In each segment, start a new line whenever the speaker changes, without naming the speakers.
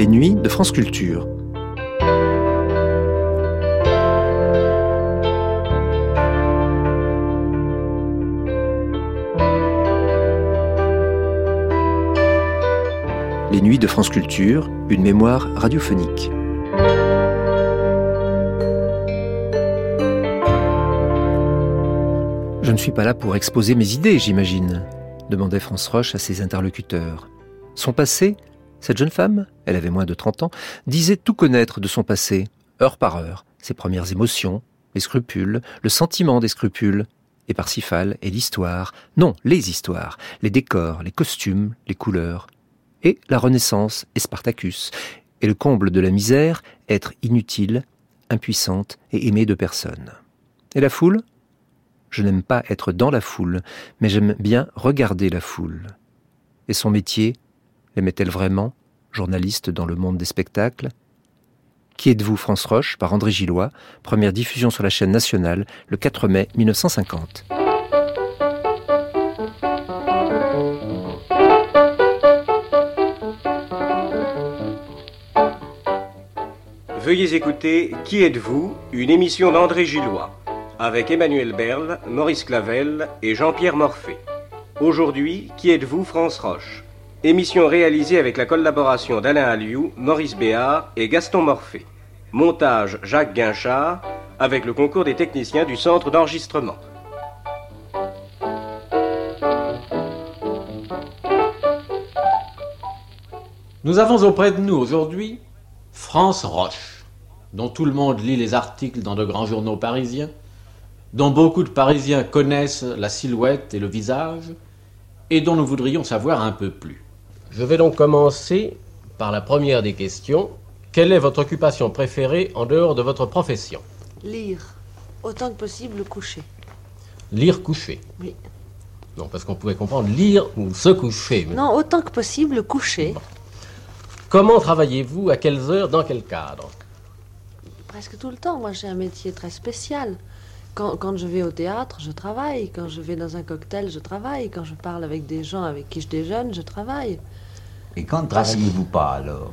Les nuits de France Culture. Les nuits de France Culture, une mémoire radiophonique. Je ne suis pas là pour exposer mes idées, j'imagine, demandait France Roche à ses interlocuteurs. Son passé, cette jeune femme, elle avait moins de 30 ans, disait tout connaître de son passé, heure par heure, ses premières émotions, les scrupules, le sentiment des scrupules, et Parsifal et l'histoire, non, les histoires, les décors, les costumes, les couleurs, et la Renaissance et Spartacus, et le comble de la misère, être inutile, impuissante et aimée de personne. Et la foule? Je n'aime pas être dans la foule, mais j'aime bien regarder la foule. Et son métier? L'aimait-elle vraiment Journaliste dans le monde des spectacles? Qui êtes-vous, France Roche par André Gillois, première diffusion sur la chaîne nationale le 4 mai 1950.
Veuillez écouter Qui êtes-vous Une émission d'André Gillois avec Emmanuel Berle, Maurice Clavel et Jean-Pierre Morphée. Aujourd'hui, Qui êtes-vous France Roche? Émission réalisée avec la collaboration d'Alain Alliou, Maurice Béard et Gaston Morphée. Montage Jacques Guinchard avec le concours des techniciens du centre d'enregistrement.
Nous avons auprès de nous aujourd'hui France Roche, dont tout le monde lit les articles dans de grands journaux parisiens, dont beaucoup de Parisiens connaissent la silhouette et le visage, et dont nous voudrions savoir un peu plus. Je vais donc commencer par la première des questions. Quelle est votre occupation préférée en dehors de votre profession?
Lire. Autant que possible coucher.
Lire coucher
Oui.
Non, parce qu'on pouvait comprendre lire ou se coucher. mais-
Non, autant que possible coucher.
Comment travaillez-vous? À quelles heures? Dans quel cadre?
Presque tout le temps. Moi, j'ai un métier très spécial. Quand, quand je vais au théâtre, je travaille. Quand je vais dans un cocktail, je travaille. Quand je parle avec des gens avec qui je déjeune, je travaille.
Et quand ne travaillez-vous pas alors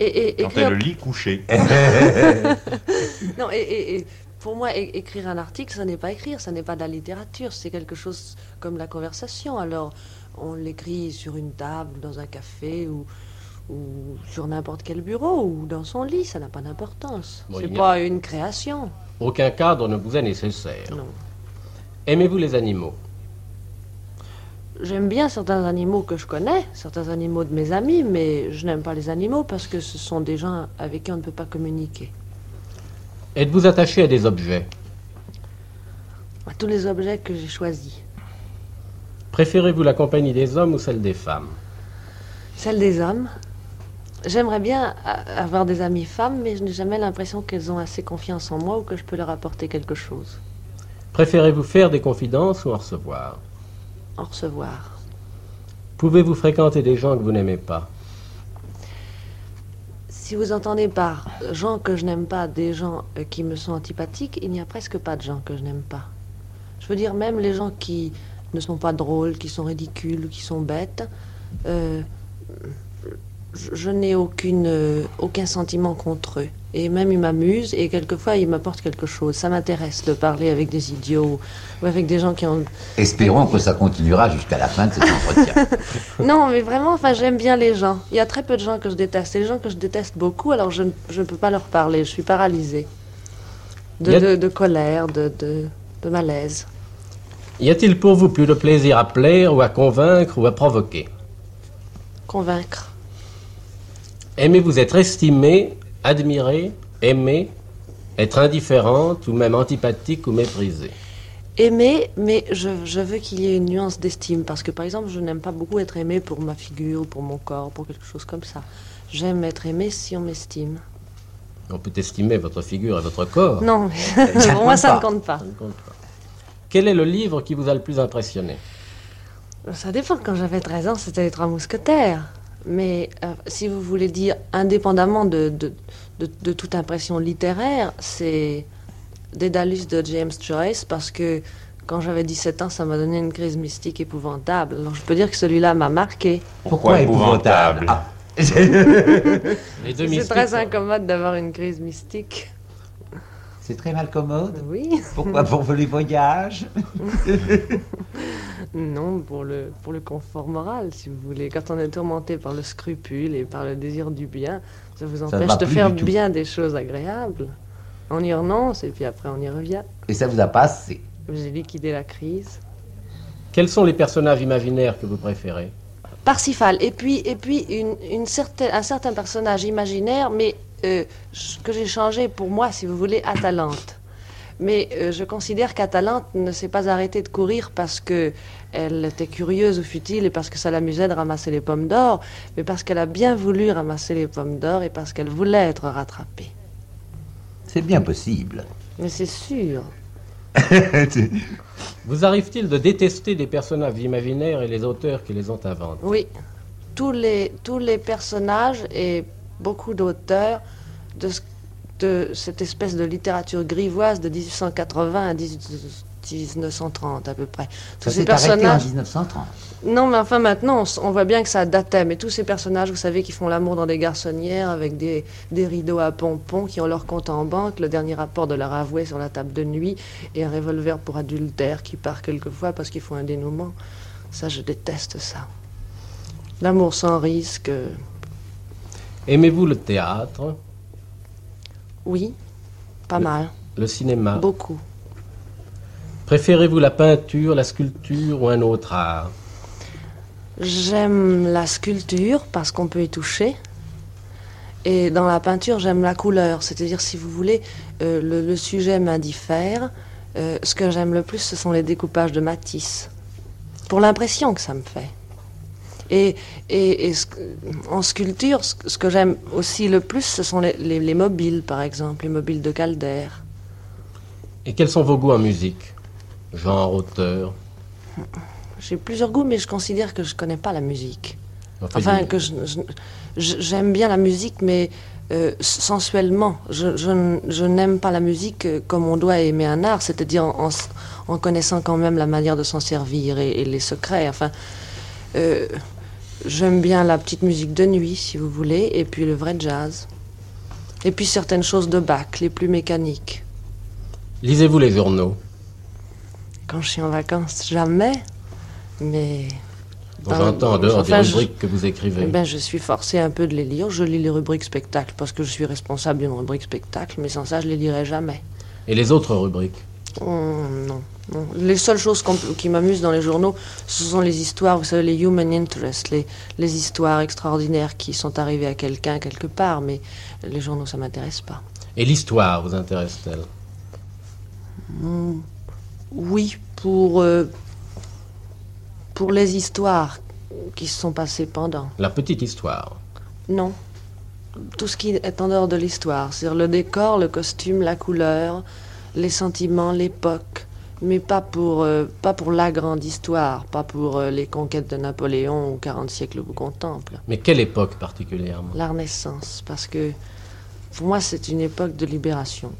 Et, et-
Quand
écrire-
elle le lit couché.
Non, et, et- et pour moi, écrire un article, ça n'est pas écrire, ça n'est pas de la littérature, c'est quelque chose comme la conversation. Alors, on l'écrit sur une table, dans un café, ou, ou sur n'importe quel bureau, ou dans son lit, ça n'a pas d'importance.
Bon,
c'est pas une création.
Aucun cadre ne vous est nécessaire.
Non.
Aimez-vous les animaux?
J'aime bien certains animaux que je connais, certains animaux de mes amis, mais je n'aime pas les animaux parce que ce sont des gens avec qui on ne peut pas communiquer.
Êtes-vous attaché à des objets?
À tous les objets que j'ai choisis.
Préférez-vous la compagnie des hommes ou celle des femmes?
Celle des hommes. J'aimerais bien avoir des amies femmes, mais je n'ai jamais l'impression qu'elles ont assez confiance en moi ou que je peux leur apporter quelque chose.
Préférez-vous faire des confidences ou en recevoir?
En recevoir.
Pouvez-vous fréquenter des gens que vous n'aimez pas?
Si vous entendez par gens que je n'aime pas des gens euh, qui me sont antipathiques, il n'y a presque pas de gens que je n'aime pas. Je veux dire, même les gens qui ne sont pas drôles, qui sont ridicules qui sont bêtes, euh, je, je n'ai aucune, euh, aucun sentiment contre eux. Et même ils m'amusent et quelquefois ils m'apportent quelque chose. Ça m'intéresse de parler avec des idiots ou avec des gens qui ont
Espérons que ça continuera jusqu'à la fin de cet entretien.
Non, mais vraiment, enfin, j'aime bien les gens. Il y a très peu de gens que je déteste. Et les gens que je déteste beaucoup, alors je ne je ne peux pas leur parler. Je suis paralysée. De,
Il y a-
de- de colère, de, de, de malaise.
Y a-t-il pour vous plus de plaisir à plaire ou à convaincre ou à provoquer?
Convaincre.
Aimez-vous être estimé, admiré, aimé, être indifférente ou même antipathique ou méprisé
Aimer, mais je, je veux qu'il y ait une nuance d'estime. Parce que, par exemple, je n'aime pas beaucoup être aimée pour ma figure, pour mon corps, pour quelque chose comme ça. J'aime être aimée si on m'estime.
On peut estimer votre figure et votre corps.
Non, pour moi, ça ne
compte
compte pas.
Ça ne compte pas. Quel est le livre qui vous a le plus impressionné?
Ça dépend. Quand j'avais 13 ans, c'était les Trois Mousquetaires. Mais euh, si vous voulez dire indépendamment de, de, de- de toute impression littéraire, c'est Dédalus de James Joyce parce que quand j'avais 17 ans, ça m'a donné une crise mystique épouvantable. Alors je peux dire que celui-là m'a marqué.
Pourquoi
épouvantable
épouvantable Ah,
C'est très incommode d'avoir une crise mystique.
C'est très mal commode.
Oui.
Pourquoi Pour les voyages
Non, pour le, pour le confort moral, si vous voulez. Quand on est tourmenté par le scrupule et par le désir du bien, ça vous empêche de faire bien des choses agréables. On y renonce et puis après on y revient.
Et ça vous a passé.
J'ai liquidé la crise.
Quels sont les personnages imaginaires que vous préférez?
Parsifal. Et puis, et puis une, une certaine, un certain personnage imaginaire, mais euh, que j'ai changé pour moi, si vous voulez, Atalante. Mais euh, je considère qu'Atalante ne s'est pas arrêtée de courir parce que elle était curieuse ou futile et parce que ça l'amusait de ramasser les pommes d'or, mais parce qu'elle a bien voulu ramasser les pommes d'or et parce qu'elle voulait être rattrapée.
C'est bien possible.
Mais c'est sûr.
Vous arrive-t-il de détester des personnages imaginaires et les auteurs qui les ont inventés?
Oui, tous les, les personnages et beaucoup d'auteurs de, de cette espèce de littérature grivoise de 1880 à 18 1930 à peu près. Tous ces personnages.
1930.
Non, mais enfin maintenant, on, voit bien que ça datait. Mais tous ces personnages, vous savez, qui font l'amour dans des garçonnières avec des, des rideaux à pompons, qui ont leur compte en banque, le dernier rapport de leur avoué sur la table de nuit et un revolver pour adultère qui part quelquefois parce qu'il faut un dénouement. Ça, je déteste ça. L'amour sans risque, euh,
Aimez-vous le théâtre,
oui, pas mal,
le cinéma
beaucoup.
Préférez-vous la peinture, la sculpture ou un autre art?
J'aime la sculpture parce qu'on peut y toucher. Et dans la peinture, j'aime la couleur. C'est-à-dire, si vous voulez, euh, le, le sujet m'indiffère. Euh, ce que j'aime le plus, ce sont les découpages de Matisse. Pour l'impression que ça me fait. Et, et, et ce que- en sculpture, ce, que- ce que j'aime aussi le plus, ce sont les, les- les mobiles, par exemple, les mobiles de Calder.
Et quels sont vos goûts en musique? Genre, auteur
J'ai plusieurs goûts, mais je considère que je ne connais pas la musique.
Enfin,
que j'aime bien la musique, mais euh, sensuellement. Je, je n- je n'aime pas la musique euh, comme on doit aimer un art, c'est-à-dire en, en s- en connaissant quand même la manière de s'en servir et, et les secrets. Enfin, euh, j'aime bien la petite musique de nuit, si vous voulez, et puis le vrai jazz. Et puis certaines choses de Bach, les plus mécaniques.
Lisez-vous les journaux
Quand je suis en vacances, jamais. Mais. Dans-
J'entends en dehors
enfin,
des
je-
rubriques que vous écrivez.
Eh ben, je suis forcée un peu de les lire. Je lis les rubriques spectacles parce que je suis responsable d'une rubrique spectacle, mais sans ça, je les lirai jamais.
Et les autres rubriques
Oh, non, non. Les seules choses qui m'amusent dans les journaux, ce sont les histoires, vous savez, les human interest, les, les histoires extraordinaires qui sont arrivées à quelqu'un quelque part, mais les journaux, ça m'intéresse pas.
Et l'histoire vous intéresse-t-elle?
Hmm, Oui, pour, euh, pour les histoires qui se sont passées pendant.
La petite histoire.
Non. Tout ce qui est en dehors de l'histoire, c'est-à-dire le décor, le costume, la couleur, les sentiments, l'époque, mais pas pour, euh, pas pour la grande histoire, pas pour euh, les conquêtes de Napoléon ou 40 siècles vous contemple.
Mais quelle époque particulièrement?
La Renaissance, parce que pour moi c'est une époque de libération.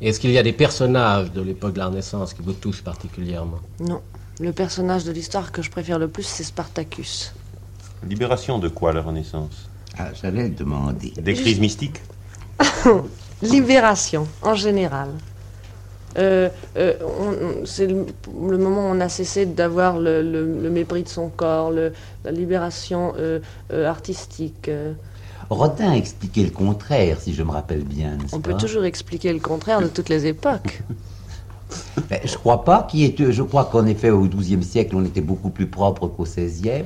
Est-ce qu'il y a des personnages de l'époque de la Renaissance qui vous touchent particulièrement
Non. Le personnage de l'histoire que je préfère le plus, c'est Spartacus.
Libération de quoi la Renaissance?
Ah, j'allais le demander.
Des crises mystiques?
Libération, en général. Euh, euh, c'est le, le moment où on a cessé d'avoir le, le- le mépris de son corps, le- la libération euh, euh, artistique.
Rodin expliquait le contraire, si je me rappelle bien,
On peut toujours expliquer le contraire de toutes les époques.
Ben, Je crois pas. Je crois qu'en effet, au XIIe siècle, on était beaucoup plus propre qu'au XVIe.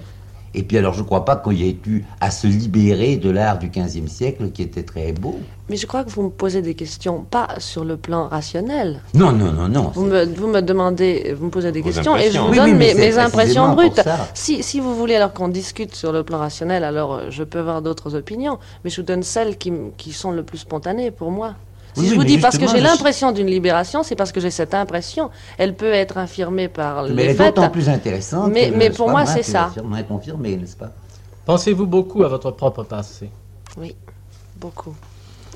Et puis alors, je crois pas qu'il y ait eu à se libérer de l'art du XVe siècle, qui était très beau.
Mais je crois que vous me posez des questions, pas sur le plan rationnel.
Non, non, non, non.
Vous me, vous me demandez, vous me posez des
Vos
questions et je vous
Oui,
donne
oui,
mes, mes impressions brutes. Si, si vous voulez alors qu'on discute sur le plan rationnel, alors euh, je peux avoir d'autres opinions, mais je vous donne celles qui, qui sont le plus spontanées pour moi. Si
Oui,
je vous dis parce que j'ai l'impression d'une libération, c'est parce que j'ai cette impression. Elle peut être infirmée par
Mais
les
elle est d'autant plus intéressante.
Mais-
que,
mais pour moi, c'est ça.
l'affirmes, Moins confirmé, n'est-ce pas?
Pensez-vous beaucoup à votre propre passé?
Oui, beaucoup.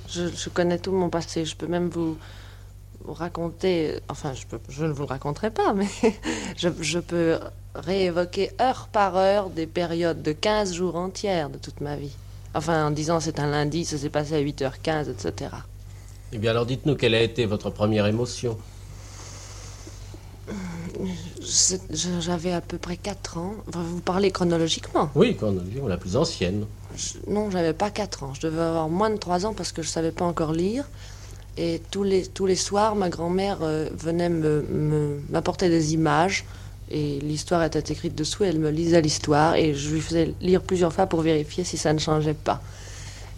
Je, je connais tout mon passé. Je peux même vous, vous raconter. Enfin, je, peux, je ne vous le raconterai pas, mais je, je peux réévoquer heure par heure des périodes de 15 jours entières de toute ma vie. Enfin, en disant c'est un lundi, ça s'est passé à 8h15, etc.
Eh bien alors dites-nous quelle a été votre première émotion.
J'avais à peu près 4 ans. Enfin, vous parlez chronologiquement
Oui, chronologiquement la plus ancienne.
Je- Non, j'avais pas 4 ans. Je devais avoir moins de 3 ans parce que je savais pas encore lire. Et tous les, tous les soirs, ma grand-mère euh, venait me- me- m'apporter des images. Et l'histoire était écrite dessous. Elle me lisait l'histoire. Et je lui faisais lire plusieurs fois pour vérifier si ça ne changeait pas.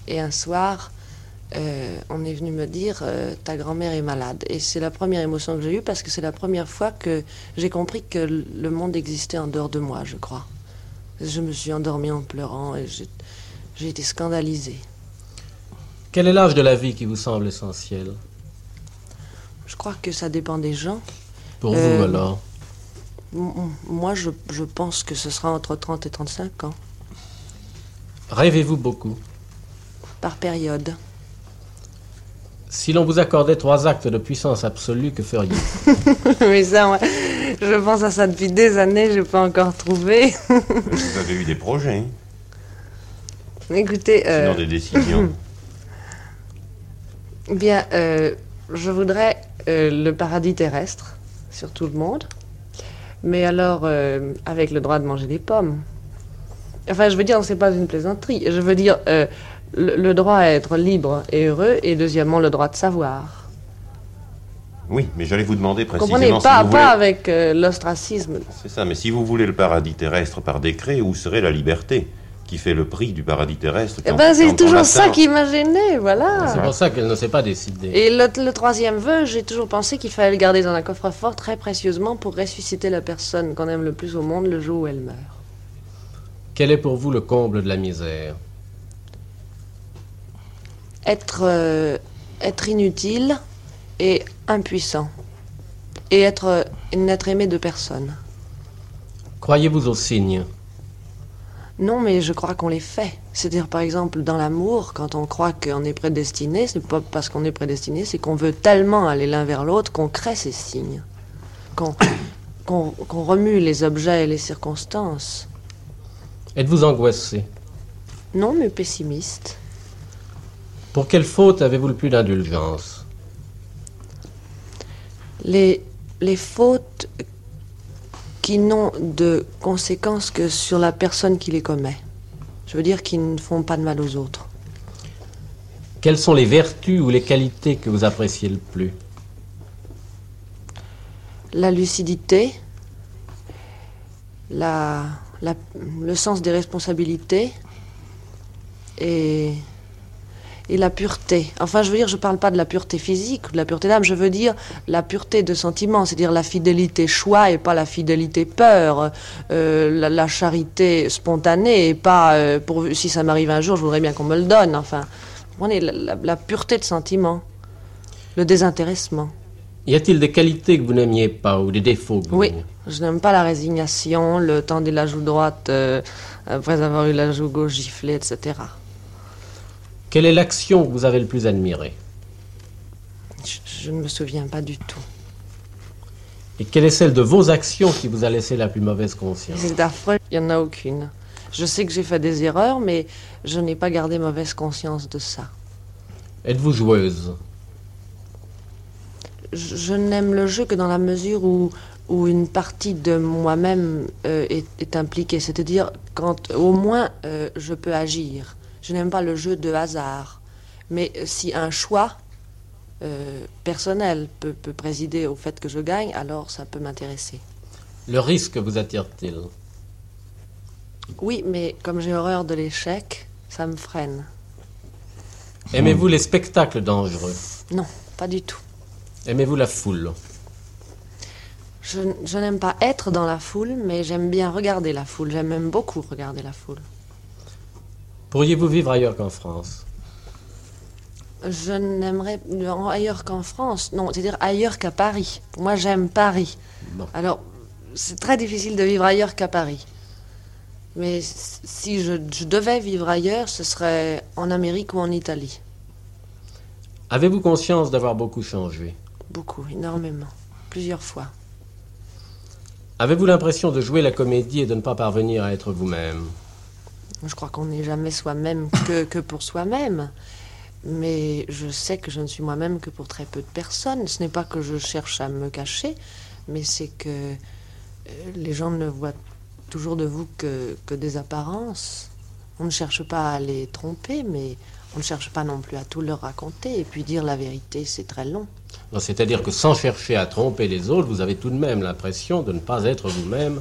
Et un soir, euh, on est venu me dire euh, Ta grand-mère est malade. Et c'est la première émotion que j'ai eue parce que c'est la première fois que j'ai compris que le monde existait en dehors de moi, je crois. Je me suis endormie en pleurant et j'ai été scandalisée.
Quel est l'âge de la vie qui vous semble essentiel?
Je crois que ça dépend des gens.
Pour
Euh,
vous alors?
M- m- Moi, je, je pense que ce sera entre 30 et 35 ans,
Rêvez-vous beaucoup?
Par période.
Si l'on vous accordait trois actes de puissance absolue, que feriez-vous?
Mais ça, moi, je pense à ça depuis des années, je n'ai pas encore trouvé.
Vous avez eu des projets, hein?
Écoutez, euh,
sinon des décisions.
bien, euh, je voudrais euh, le paradis terrestre sur tout le monde, mais alors euh, avec le droit de manger des pommes. Enfin, je veux dire, c'est pas une plaisanterie. Je veux dire, euh, le, le droit à être libre et heureux, et deuxièmement, le droit de savoir.
Oui, mais j'allais vous demander
Vous comprenez
précisément
pas,
si vous
pas
voulez...
avec euh, l'ostracisme.
C'est ça, mais si vous voulez le paradis terrestre par décret, où serait la liberté qui fait le prix du paradis terrestre
Eh ben, c'est toujours ça qui m'a gêné, voilà.
C'est pour ça qu'elle ne s'est pas décidée.
Et le, le troisième vœu, j'ai toujours pensé qu'il fallait le garder dans un coffre-fort très précieusement pour ressusciter la personne qu'on aime le plus au monde le jour où elle meurt.
Quel est pour vous le comble de la misère?
Être, euh, être inutile et impuissant. Et être, n'être aimé de personne.
Croyez-vous aux signes
Non, mais je crois qu'on les fait. C'est-à-dire, par exemple, dans l'amour, quand on croit qu'on est prédestiné, c'est pas parce qu'on est prédestiné, c'est qu'on veut tellement aller l'un vers l'autre qu'on crée ces signes. Qu'on remue les objets et les circonstances.
Êtes-vous angoissé?
Non, mais pessimiste.
Pour quelle faute avez-vous le plus d'indulgence
Les, les fautes qui n'ont de conséquences que sur la personne qui les commet. Je veux dire qui ne font pas de mal aux autres.
Quelles sont les vertus ou les qualités que vous appréciez le plus
La lucidité, la, la- le sens des responsabilités et, et la pureté. Enfin, je veux dire, je ne parle pas de la pureté physique ou de la pureté d'âme, je veux dire la pureté de sentiment, c'est-à-dire la fidélité choix et pas la fidélité peur, euh, la, la charité spontanée et pas euh, pour, si ça m'arrive un jour, je voudrais bien qu'on me le donne. Enfin, vous comprenez, la, la- la pureté de sentiment, le désintéressement.
Y a-t-il des qualités que vous n'aimiez pas ou des défauts que vous
Oui, je n'aime pas la résignation, le temps de la joue droite euh, après avoir eu la joue gauche giflée, etc.
Quelle est l'action que vous avez le plus admirée?
Je, je ne me souviens pas du tout.
Et quelle est celle de vos actions qui vous a laissé la plus mauvaise conscience?
C'est affreux, il n'y en a aucune. Je sais que j'ai fait des erreurs, mais je n'ai pas gardé mauvaise conscience de ça.
Êtes-vous joueuse?
Je, je n'aime le jeu que dans la mesure où, où une partie de moi-même euh, est, est impliquée. C'est-à-dire quand au moins euh, je peux agir. Je n'aime pas le jeu de hasard. Mais euh, si un choix euh, personnel peut, peut présider au fait que je gagne, alors ça peut m'intéresser.
Le risque vous attire-t-il?
Oui, mais comme j'ai horreur de l'échec, ça me freine.
Aimez-vous les spectacles dangereux?
Non, pas du tout.
Aimez-vous la foule?
Je, je n'aime pas être dans la foule, mais j'aime bien regarder la foule. J'aime même beaucoup regarder la foule.
Pourriez-vous vivre ailleurs qu'en France?
Je n'aimerais ailleurs qu'en France. Non, c'est-à-dire ailleurs qu'à Paris. Moi, j'aime Paris. Alors, c'est très difficile de vivre ailleurs qu'à Paris. Mais si je, je devais vivre ailleurs, ce serait en Amérique ou en Italie.
Avez-vous conscience d'avoir beaucoup changé?
Beaucoup, énormément. Plusieurs fois.
Avez-vous l'impression de jouer la comédie et de ne pas parvenir à être vous-même?
Je crois qu'on n'est jamais soi-même que, pour soi-même. Mais je sais que je ne suis moi-même que pour très peu de personnes. Ce n'est pas que je cherche à me cacher, mais c'est que euh, les gens ne voient toujours de vous que, que des apparences. On ne cherche pas à les tromper, mais on ne cherche pas non plus à tout leur raconter. Et puis dire la vérité, c'est très long.
C'est-à-dire que sans chercher à tromper les autres, vous avez tout de même l'impression de ne pas être vous-même,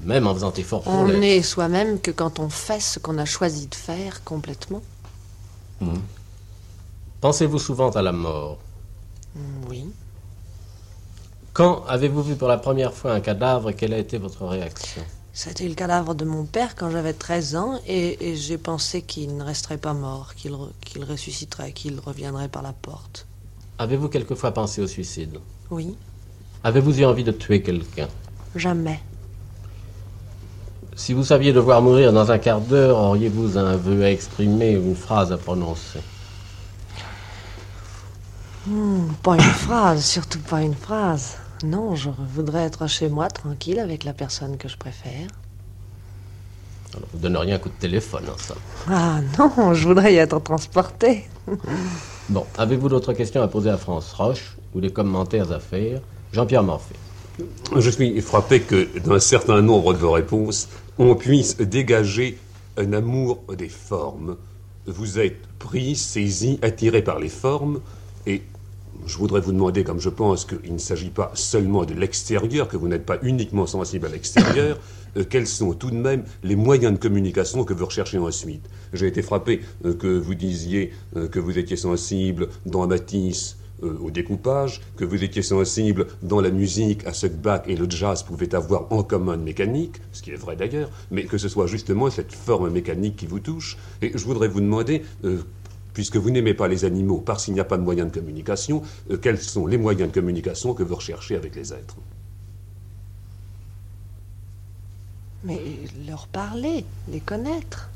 même en faisant effort pour
On n'est soi-même que quand on fait ce qu'on a choisi de faire complètement.
Pensez-vous souvent à la mort?
Oui.
Quand avez-vous vu pour la première fois un cadavre? Et quelle a été votre réaction?
C'était le cadavre de mon père quand j'avais 13 ans et, et j'ai pensé qu'il ne resterait pas mort, qu'il re- qu'il ressusciterait, qu'il reviendrait par la porte.
Avez-vous quelquefois pensé au suicide?
Oui,
Avez-vous eu envie de tuer quelqu'un?
Jamais.
Si vous saviez devoir mourir dans un quart d'heure, auriez-vous un vœu à exprimer ou une phrase à prononcer
Hmm, pas une phrase, surtout pas une phrase. Non, je voudrais être chez moi tranquille avec la personne que je préfère.
Alors, Vous donneriez un coup de téléphone, en somme.
Ah non, je voudrais y être transportée.
Bon, avez-vous d'autres questions à poser à France Roche ou des commentaires à faire? Jean-Pierre Morphée.
Je suis frappé que d'un certain nombre de vos réponses, on puisse dégager un amour des formes. Vous êtes pris, saisi, attiré par les formes, et je voudrais vous demander, comme je pense qu'il ne s'agit pas seulement de l'extérieur, que vous n'êtes pas uniquement sensible à l'extérieur, euh, quels sont tout de même les moyens de communication que vous recherchez ensuite? J'ai été frappé euh, que vous disiez euh, que vous étiez sensible dans Matisse euh, au découpage, que vous étiez sensible dans la musique à ce que Bach et le jazz pouvaient avoir en commun de mécanique, ce qui est vrai d'ailleurs, mais que ce soit justement cette forme mécanique qui vous touche. Et je voudrais vous demander, euh, puisque vous n'aimez pas les animaux parce qu'il n'y a pas de moyens de communication, euh, quels sont les moyens de communication que vous recherchez avec les êtres?
Mais leur parler, les connaître.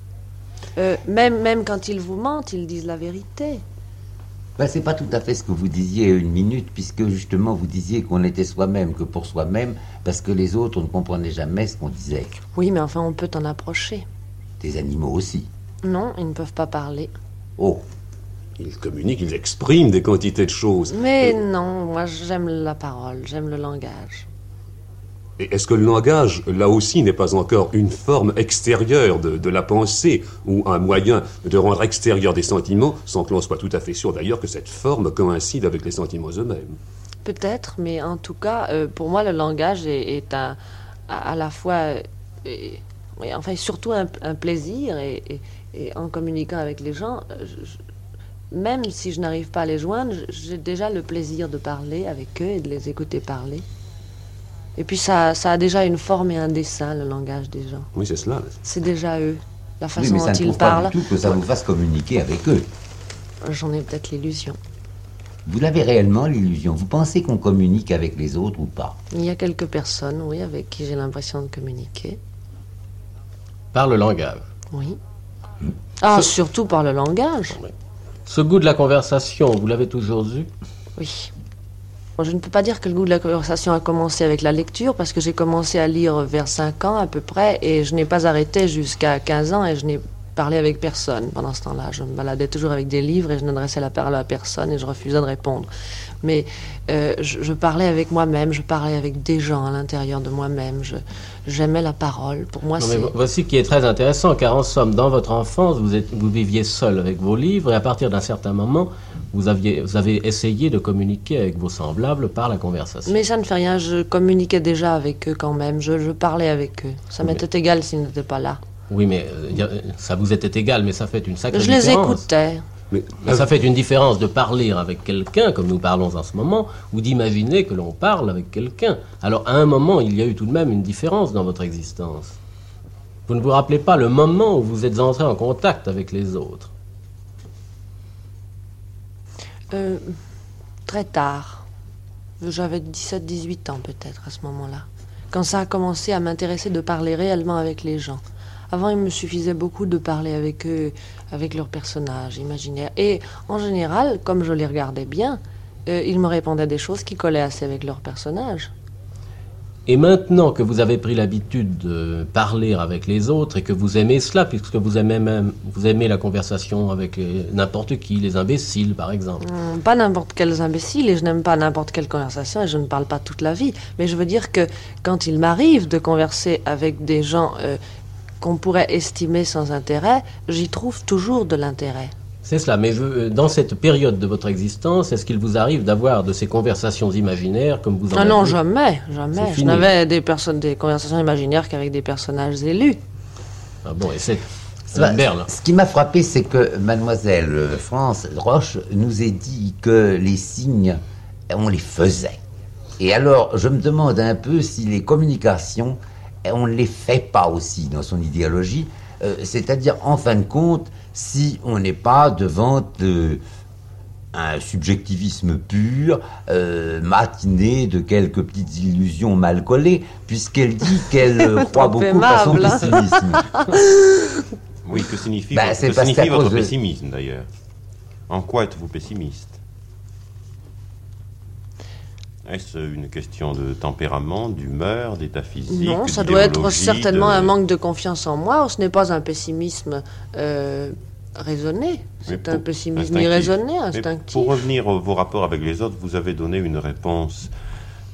Même, même quand ils vous mentent, ils disent la vérité.
Ben, c'est pas tout à fait ce que vous disiez une minute, puisque justement vous disiez qu'on était soi-même que pour soi-même, parce que les autres ne comprenaient jamais ce qu'on disait.
Oui, mais enfin, on peut t'en approcher.
Des animaux aussi.
Non, ils ne peuvent pas parler.
Oh,
Ils communiquent, ils expriment des quantités de choses.
Mais
Euh,
non, moi j'aime la parole, j'aime le langage.
Et est-ce que le langage, là aussi, n'est pas encore une forme extérieure de, la pensée, ou un moyen de rendre extérieur des sentiments, sans que l'on soit tout à fait sûr d'ailleurs que cette forme coïncide avec les sentiments eux-mêmes?
Peut-être, mais en tout cas, euh, pour moi, le langage est, un- à, à la fois, euh, et- enfin, surtout un, plaisir, et, en communiquant avec les gens, euh, même si je n'arrive pas à les joindre, j'ai déjà le plaisir de parler avec eux et de les écouter parler. Et puis ça, ça a déjà une forme et un dessin, le langage des gens.
Oui, c'est cela.
C'est déjà eux, la
oui,
façon
mais ça
dont
ne
ils
prouve pas
parlent.
du tout que ça vous fasse communiquer avec eux.
J'en ai peut-être l'illusion.
Vous l'avez réellement l'illusion. Vous pensez qu'on communique avec les autres ou pas?
Il y a quelques personnes, oui, avec qui j'ai l'impression de communiquer.
Par le langage.
Oui. Ah,
Ce-
surtout par le langage.
Ce goût de la conversation, vous l'avez toujours eu?
Oui. Je ne peux pas dire que le goût de la conversation a commencé avec la lecture, parce que j'ai commencé à lire vers 5 ans à peu près, et je n'ai pas arrêté jusqu'à 15 ans, et je n'ai parlé avec personne pendant ce temps-là. Je me baladais toujours avec des livres, et je n'adressais la parole à personne, et je refusais de répondre. Mais euh, je, je parlais avec moi-même, je parlais avec des gens à l'intérieur de moi-même. J'aimais la parole. Pour moi, c'est...
vo- voici qui est très intéressant, car en somme, dans votre enfance, vous, êtes, vous viviez seul avec vos livres, et à partir d'un certain moment, vous, aviez, vous avez essayé de communiquer avec vos semblables par la conversation.
Mais ça ne fait rien, je communiquais déjà avec eux quand même, je, je parlais avec eux. Ça
Mais-
m'était égal s'ils n'étaient pas là.
Oui, mais euh, ça vous était égal, mais ça fait une sacrée
Je les
différence.
écoutais.
Mais
Mais ça fait une différence de parler avec quelqu'un, comme nous parlons en ce moment, ou d'imaginer que l'on parle avec quelqu'un. Alors, à un moment, il y a eu tout de même une différence dans votre existence. Vous ne vous rappelez pas le moment où vous êtes entré en contact avec les autres.
Euh, très tard. J'avais 17-18 ans peut-être à ce moment-là. Quand ça a commencé à m'intéresser de parler réellement avec les gens. Avant, il me suffisait beaucoup de parler avec eux, avec leurs personnages imaginaires. Et en général, comme je les regardais bien, euh, ils me répondaient des choses qui collaient assez avec leurs personnages.
Et maintenant que vous avez pris l'habitude de parler avec les autres et que vous aimez cela, puisque vous aimez même vous aimez la conversation avec n'importe qui, les imbéciles par exemple.
Hum, Pas n'importe quels imbéciles et je n'aime pas n'importe quelle conversation et je ne parle pas toute la vie. Mais je veux dire que quand il m'arrive de converser avec des gens euh, qu'on pourrait estimer sans intérêt, j'y trouve toujours de l'intérêt.
C'est cela, mais je- euh, dans cette période de votre existence, est-ce qu'il vous arrive d'avoir de ces conversations imaginaires comme vous en
Ah non,
avez
jamais, jamais. Je n'avais des, personnes, des conversations imaginaires qu'avec des personnages élus.
Ah bon, et c'est Berle.
Ce qui m'a frappé, c'est que mademoiselle France Roche nous ait dit que les signes, on les faisait. Et alors, je me demande un peu si les communications, on ne les fait pas aussi dans son idéologie. Euh, C'est-à-dire, en fin de compte, si on n'est pas devant euh, un subjectivisme pur, euh, matiné de quelques petites illusions mal collées, puisqu'elle dit qu'elle euh, croit beaucoup à son pessimisme.
Oui, que signifie,
Bah,
votre- que signifie
de-
pessimisme d'ailleurs. En quoi êtes-vous pessimiste? Est-ce une question de tempérament, d'humeur, d'état physique
non, ça doit être certainement
de-
un manque de confiance en moi. Ce n'est pas un pessimisme euh, raisonné. C'est un pessimisme
instinctif.
irraisonné,
Mais
instinctif.
pour revenir à vos rapports avec les autres, vous avez donné une réponse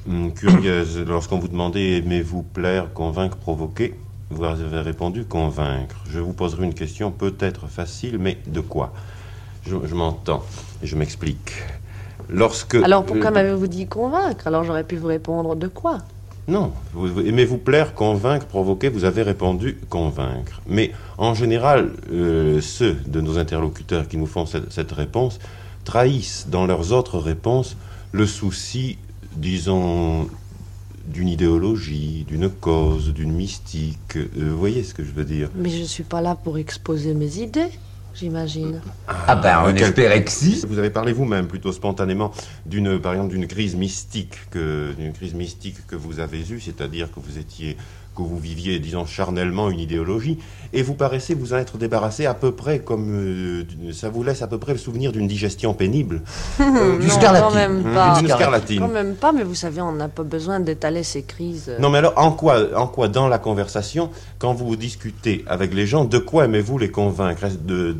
hum, curieuse. Lorsqu'on vous demandait aimez-vous plaire, convaincre, provoquer, vous avez répondu convaincre. Je vous poserai une question peut-être facile, mais de quoi? Je, je m'entends et je m'explique. Lorsque
Alors pourquoi m'avez-vous dit convaincre Alors j'aurais pu vous répondre de quoi
non, vous- vous- aimez-vous plaire, convaincre, provoquer Vous avez répondu convaincre. Mais en général, euh, ceux de nos interlocuteurs qui nous font cette, cette réponse trahissent dans leurs autres réponses le souci, disons, d'une idéologie, d'une cause, d'une mystique. Euh, vous voyez ce que je veux dire
Mais je ne suis pas là pour exposer mes idées, j'imagine.
Ah ben, on
Quel-
espérait que si.
Vous avez parlé vous-même plutôt spontanément d'une, par exemple, d'une crise mystique que, d'une crise mystique que vous avez eue, c'est-à-dire que vous étiez, que vous viviez, disons, charnellement une idéologie, et vous paraissez vous en être débarrassé à peu près comme, euh, d'une- ça vous laisse à peu près le souvenir d'une digestion pénible,
Du
non,
scarlatine.
quand même
Hum,
pas.
d'une scarlatine.
Quand même pas, mais vous savez, on n'a pas besoin d'étaler ces crises.
Non, mais alors, en quoi, en quoi, dans la conversation, quand vous discutez avec les gens, de quoi aimez-vous les convaincre? Est-ce de,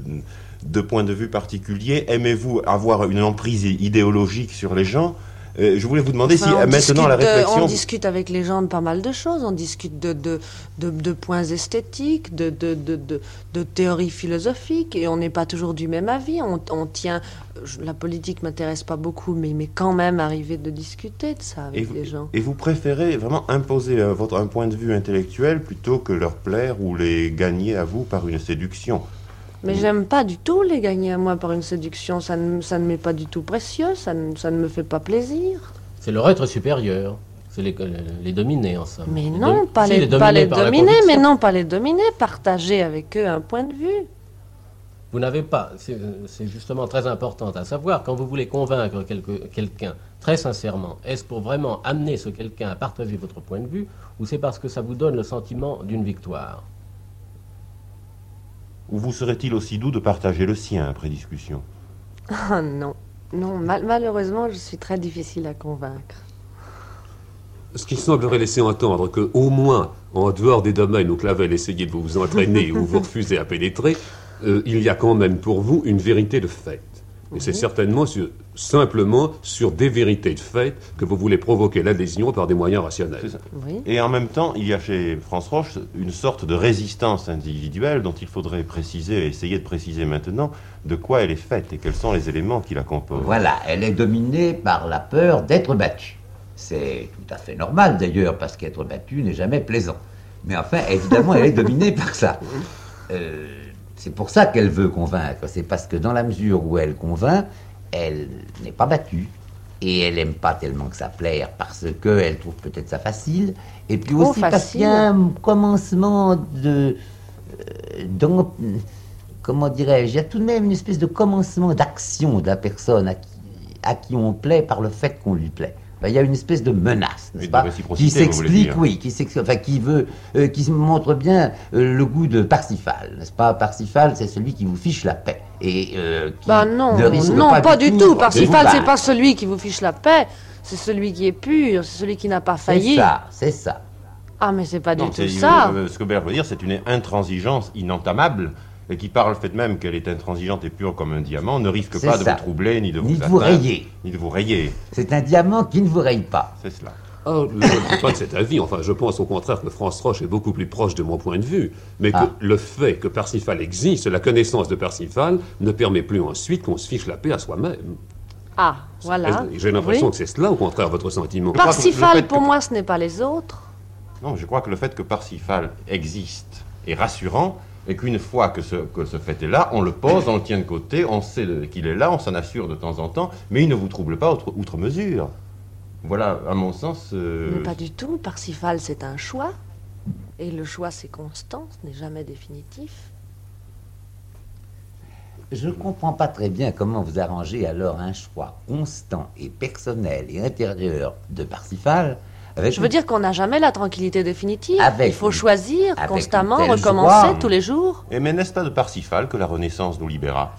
de point de vue particulier, aimez-vous avoir une emprise idéologique sur les gens Euh, Je voulais vous demander
Enfin,
si,
on
euh, maintenant, la
discute de-
réflexion...
on discute avec les gens de pas mal de choses. On discute de, de, de, de points esthétiques, de, de, de, de, de théories philosophiques, et on n'est pas toujours du même avis. On, on tient. je- La politique m'intéresse pas beaucoup, mais il m'est quand même arrivé de discuter de ça avec
Et vous,
les gens.
et vous préférez vraiment imposer euh, votre, un point de vue intellectuel plutôt que leur plaire ou les gagner à vous par une séduction?
Mais j'aime pas du tout les gagner à moi par une séduction. Ça ne, ça ne m'est pas du tout précieux. Ça ne, ça ne me fait pas plaisir.
C'est leur être supérieur. C'est les, les dominer, en somme.
Mais
Les
non, pas les, pas les dominer, mais non, pas les dominer. Partager avec eux un point de vue.
Vous n'avez pas, c'est c'est justement très important à savoir, quand vous voulez convaincre quelque- quelqu'un très sincèrement, est-ce pour vraiment amener ce quelqu'un à partager votre point de vue, ou c'est parce que ça vous donne le sentiment d'une victoire?
Ou vous serait-il aussi doux de partager le sien après discussion?
Ah non, non, mal- malheureusement, je suis très difficile à convaincre.
Ce qui semblerait laisser entendre que, au moins, en dehors des domaines où Clavel essayait de vous entraîner ou vous refusez à pénétrer, euh, il y a quand même pour vous une vérité de fait. Et c'est certainement sur- simplement sur des vérités de fait que vous voulez provoquer l'adhésion par des moyens rationnels.
Oui.
Et en même temps, il y a chez France Roche une sorte de résistance individuelle dont il faudrait préciser, essayer de préciser maintenant de quoi elle est faite et quels sont les éléments qui la composent.
Voilà, elle est dominée par la peur d'être battue. C'est tout à fait normal d'ailleurs, parce qu'être battue n'est jamais plaisant. Mais enfin, évidemment, elle est dominée par ça. Euh, c'est pour ça qu'elle veut convaincre. C'est parce que dans la mesure où elle convainc, elle n'est pas battue. Et elle n'aime pas tellement que ça plaire parce qu'elle trouve peut-être ça facile. Et puis
Trop
aussi parce qu'il y a un commencement de. euh, comment dirais-je, il y a tout de même une espèce de commencement d'action de la personne à qui, à qui on plaît par le fait qu'on lui plaît. Enfin, il y a une espèce de menace, n'est-ce pas Qui s'explique, oui, qui, enfin, qui veut, euh, qui montre bien euh, le goût de Parsifal, n'est-ce pas? Parsifal, c'est celui qui vous fiche la paix. Et, euh, qui
Bah non,
ne risque
non, pas, du tout.
de
Parsifal, c'est pas celui qui vous fiche la paix. C'est celui qui est pur, c'est celui qui n'a pas
C'est
failli.
ça, c'est ça.
Ah, mais c'est pas
Non,
du tout
c'est-
ça.
euh, Ce que Bert veut dire, c'est une intransigeance inentamable et qui, par le fait même qu'elle est intransigeante et pure comme un diamant, ne risque pas de vous troubler ni de
Ni
vous
de vous
atteindre,
rayer.
Ni de vous rayer.
C'est un diamant qui ne vous raye pas.
C'est cela.
Ah, je ne suis pas de cet avis. Enfin, je pense au contraire que France Roche est beaucoup plus proche de mon point de vue. Mais que
Ah.
le fait que Parsifal existe, la connaissance de Parsifal, ne permet plus ensuite qu'on se fiche la paix à soi-même.
Ah, voilà.
J'ai l'impression
Oui.
que c'est cela, au contraire, votre sentiment?
que
Parsifal, pour
que-
moi, ce n'est pas les autres.
Non, je crois que le fait que Parsifal existe est rassurant et qu'une fois que ce, que ce fait est là, on le pose, on le tient de côté, on sait qu'il est là, on s'en assure de temps en temps, mais il ne vous trouble pas outre, outre mesure. Voilà, à mon sens. euh,
Mais pas du tout. Parsifal, c'est un choix. Et le choix, c'est constant, ce n'est jamais définitif.
Je ne comprends pas très bien comment vous arrangez alors un choix constant et personnel et intérieur de Parsifal avec
Je veux dire qu'on n'a jamais la tranquillité définitive.
Avec
Il faut
une-
choisir
avec
constamment, recommencer
joie.
tous les jours.
Et mais n'est-ce pas de Parsifal que la Renaissance nous libéra?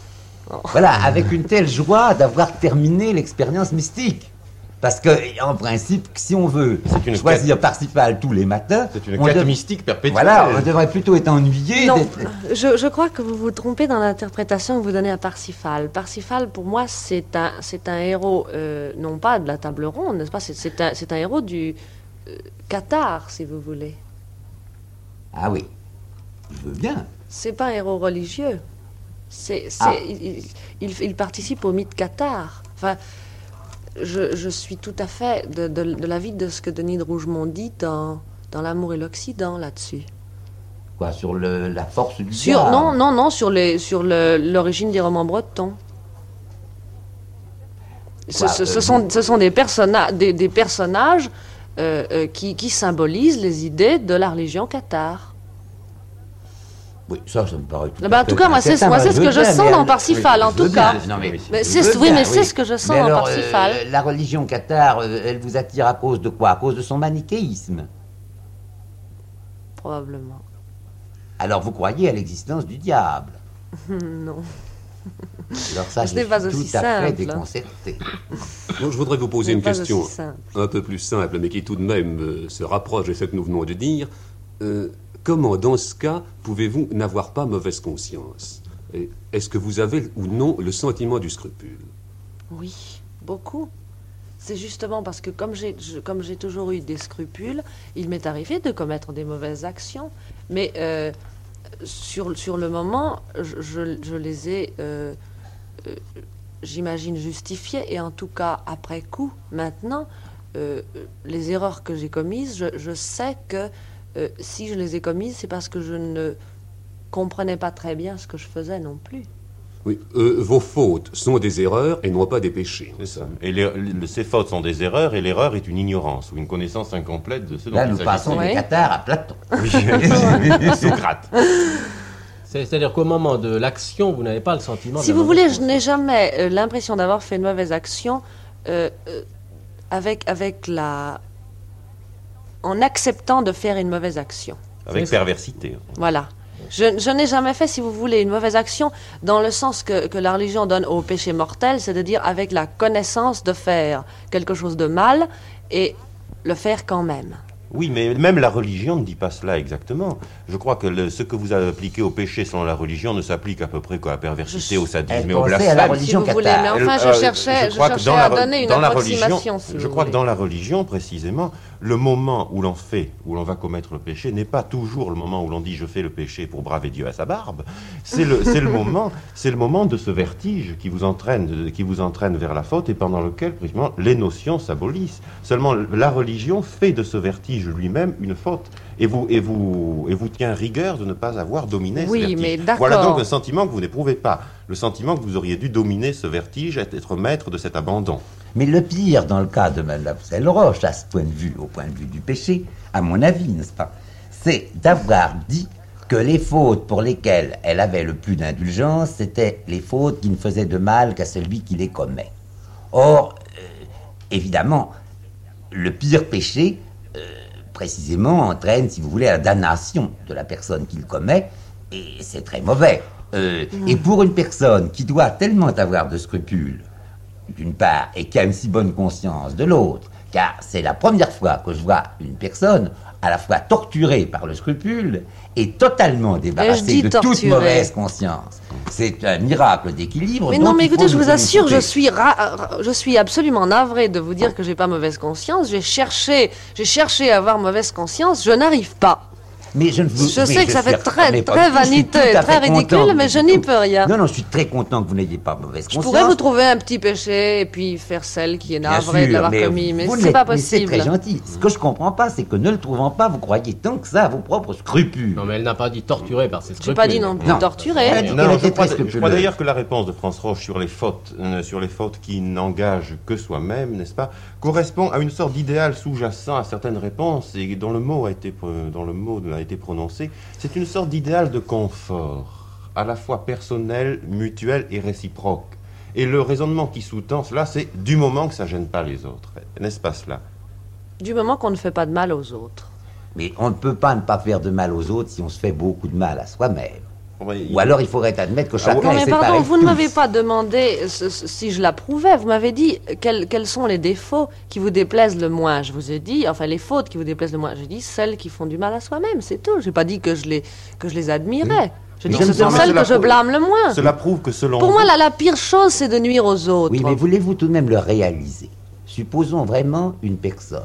Voilà, avec une telle joie d'avoir terminé l'expérience mystique. Parce que, en principe, si on veut
C'est une
choisir Parsifal tous les matins,
C'est une quête
dev-
mystique perpétuelle.
Voilà, on devrait plutôt être ennuyé.
Non,
d'être-
je, je crois que vous vous trompez dans l'interprétation que vous donnez à Parsifal. Parsifal, pour moi, c'est un, c'est un héros, euh, non pas de la table ronde, n'est-ce pas? C'est- un, héros du euh, Qatar, si vous voulez.
Ah oui, je veux bien.
C'est pas un héros religieux. C'est,
Ah.
il, il- il- il participe au mythe Qatar. Enfin, je, je suis tout à fait de, de, de l'avis de ce que Denis de Rougemont dit dans, dans L'amour et l'Occident là-dessus.
Quoi, sur le, la force du
Sur, non, non, non, sur, les, sur le- l'origine des romans bretons. Ce,
Quoi,
ce- ce
euh,
sont, ce sont des, personna- des, des personnages euh, euh, qui, qui symbolisent les idées de la religion cathare.
Oui, ça, ça me paraît tout
Ah bah, en tout cas, moi, c'est- ce que je sens dans Parsifal, en tout cas. oui, mais c'est ce que je sens dans Parsifal.
euh, la religion cathare, euh, elle vous attire à cause de quoi? À cause de son manichéisme.
Probablement.
Alors vous croyez à l'existence du diable?
Non.
Alors ça, je suis
pas
tout
aussi
à fait déconcerté.
Donc, je voudrais vous poser une question un peu plus simple, mais qui tout de même euh, se rapproche de ce que nous venons de dire. Euh, comment, dans ce cas, pouvez-vous n'avoir pas mauvaise conscience? Est-ce que vous avez ou non le sentiment du scrupule?
Oui, beaucoup. C'est justement parce que comme j'ai toujours eu des scrupules, il m'est arrivé de commettre des mauvaises actions. Mais euh, sur, sur le moment, je, je- les ai, euh, euh, j'imagine, justifiées. Et en tout cas, après coup, maintenant, les erreurs que j'ai commises, je, je sais que euh, si je les ai commises, c'est parce que je ne comprenais pas très bien ce que je faisais non plus.
Oui, euh, vos fautes sont des erreurs et non pas des péchés.
C'est ça. Et les- le- ces fautes sont des erreurs, et l'erreur est une ignorance ou une connaissance incomplète de ce dont
Là,
il
nous passons
Oui.
du Qatar à Platon.
Oui, Socrate.
C'est- C'est-à-dire qu'au moment de l'action, vous n'avez pas le sentiment.
Si vous voulez, je n'ai jamais euh, l'impression d'avoir fait une mauvaise action euh, euh, avec, avec la. En acceptant de faire une mauvaise action.
Avec perversité.
Voilà. Je, je n'ai jamais fait, si vous voulez, une mauvaise action dans le sens que, que la religion donne au péché mortel, c'est-à-dire avec la connaissance de faire quelque chose de mal et le faire quand même.
Oui, mais même la religion ne dit pas cela exactement. Je crois que le- ce que vous avez appliqué au péché selon la religion ne s'applique à peu près qu'à la perversité,
Je-
au sadisme et au
la
blasphème.
religion
Si vous voulez,
cathare.
mais enfin, je
Euh,
cherchais, je cherchais
dans
à
la
donner une approximation.
religion,
si vous
je crois que dans la religion, précisément, le moment où l'on fait, où l'on va commettre le péché, n'est pas toujours le moment où l'on dit je fais le péché pour braver Dieu à sa barbe. C'est le, le moment, c'est le moment de ce vertige qui vous entraîne, qui vous entraîne vers la faute et pendant lequel, précisément, les notions s'abolissent. Seulement, la religion fait de ce vertige lui-même une faute et vous, et vous, et vous tient rigueur de ne pas avoir dominé
Oui,
ce vertige.
mais.
Voilà donc un sentiment que vous n'éprouvez pas. Le sentiment que vous auriez dû dominer ce vertige, être maître de cet abandon.
Mais le pire dans le cas de Mademoiselle Roche, à ce point de vue, au point de vue du péché, à mon avis, n'est-ce pas, c'est d'avoir dit que les fautes pour lesquelles elle avait le plus d'indulgence, c'était les fautes qui ne faisaient de mal qu'à celui qui les commet. Or, euh, évidemment, le pire péché, euh, précisément, entraîne, si vous voulez, la damnation de la personne qui le commet, et c'est très mauvais. Euh, Et pour une personne qui doit tellement avoir de scrupules, d'une part, et qui a une si bonne conscience de l'autre, car c'est la première fois que je vois une personne à la fois torturée par le scrupule et totalement débarrassée de toute mauvaise conscience. C'est un miracle d'équilibre.
Mais non, mais écoutez, je vous assure, je suis, je suis absolument navrée de vous dire que j'ai pas mauvaise conscience. J'ai cherché, j'ai cherché à avoir mauvaise conscience, je n'arrive pas.
Mais je ne vous-
Je sais que ça fait très- très
je à
très ridicule,
content
mais je n'y peux rien.
Non, non, je suis très content que vous n'ayez pas mauvaise
Je
conscience.
pourrais vous trouver un petit péché et puis faire celle qui est navrée de l'avoir
mais
commis, mais c'est pas
mais C'est
possible.
très gentil. Ce que je comprends pas, c'est que ne le trouvant pas, vous croyez tant que ça à vos propres scrupules.
Non, mais elle n'a pas dit torturée par ses scrupules.
pas dit non plus
Non.
Non,
qu'elle
je crois, je d'ailleurs que la réponse de France Roche sur les fautes, euh, sur les fautes qui n'engagent que soi-même, n'est-ce pas, correspond à une sorte d'idéal sous-jacent à certaines réponses et dont le mot a été, pro- dont le mot a été prononcé. C'est une sorte d'idéal de confort, à la fois personnel, mutuel et réciproque. Et le raisonnement qui sous-tend cela, c'est du moment que ça gêne pas les autres, n'est-ce pas cela?
Du moment qu'on ne fait pas de mal aux autres.
Mais on ne peut pas ne pas faire de mal aux autres si on se fait beaucoup de mal à soi-même. Ou alors il faudrait admettre que
Ah,
chacun
Non
est
mais
séparé
pardon, vous ne m'avez pas demandé ce- ce- si je l'approuvais. Vous m'avez dit quels, quels sont les défauts qui vous déplaisent le moins? Je vous ai dit, enfin les fautes qui vous déplaisent le moins. J'ai dit celles qui font du mal à soi-même, c'est tout. J'ai pas dit que je les que je les admirais. Je dis que
je
ce sont celles que je blâme le moins.
Cela prouve que selon
Pour moi,
vous-
la, la pire chose, c'est de nuire aux autres.
Oui, mais voulez-vous tout de même le réaliser? Supposons vraiment une personne